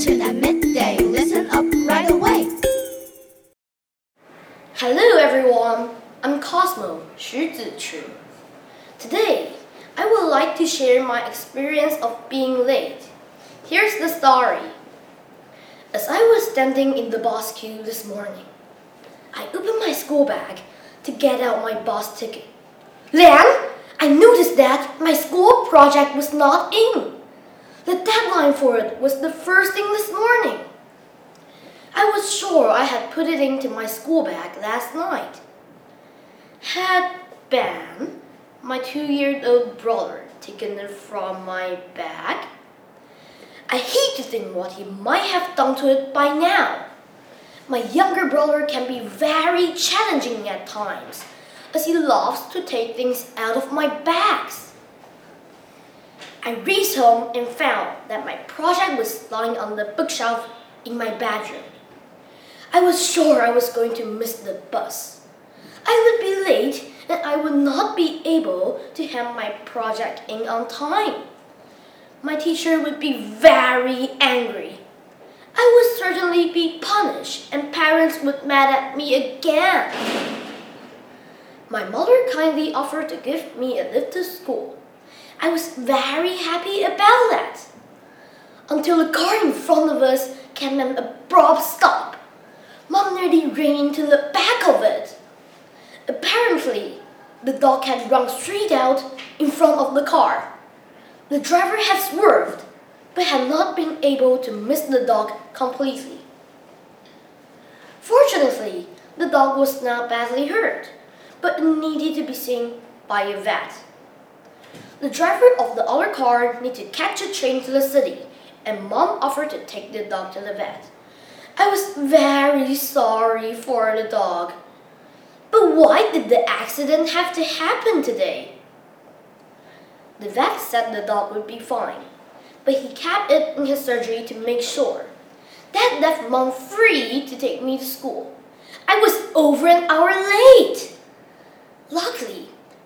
Newton at midday. Listen up right away. Hello everyone, I'm Cosmo Xu Zichu. Today, I would like to share my experience of being late. Here's the story. As I was standing in the bus queue this morning, I opened my school bag to get out my bus ticket. Then, I noticed that my school project was not in. The deadline for it was the first thing this morning. I was sure I had put it into my school bag last night. Had Ben, my two-year-old brother, taken it from my bag? I hate to think what he might have done to it by now. My younger brother can be very challenging at times, as he loves to take things out of my bags. I raced home and found that my project was lying on the bookshelf in my bedroom. I was sure I was going to miss the bus. I would be late and I would not be able to have my project in on time. My teacher would be very angry. I would certainly be punished and parents would mad at me again. My mother kindly offered to give me a lift to school. I was very happy about that. Until the car in front of us came an abrupt stop. Mom nearly ran into the back of it. Apparently, the dog had run straight out in front of the car. The driver had swerved, but had not been able to miss the dog completely. Fortunately, the dog was not badly hurt, but needed to be seen by a vet. The driver of the other car needed to catch a train to the city, and mom offered to take the dog to the vet. I was very sorry for the dog. But why did the accident have to happen today? The vet said the dog would be fine, but he kept it in his surgery to make sure. That left mom free to take me to school. I was over an hour late. Luckily,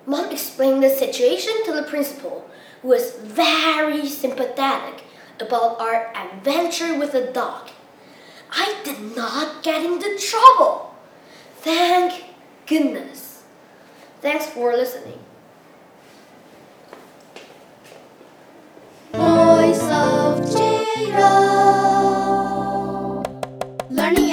Mom explained the situation to the principal, who was very sympathetic about our adventure with the dog. I did not get into trouble. Thank goodness. Thanks for listening. Voice of Learning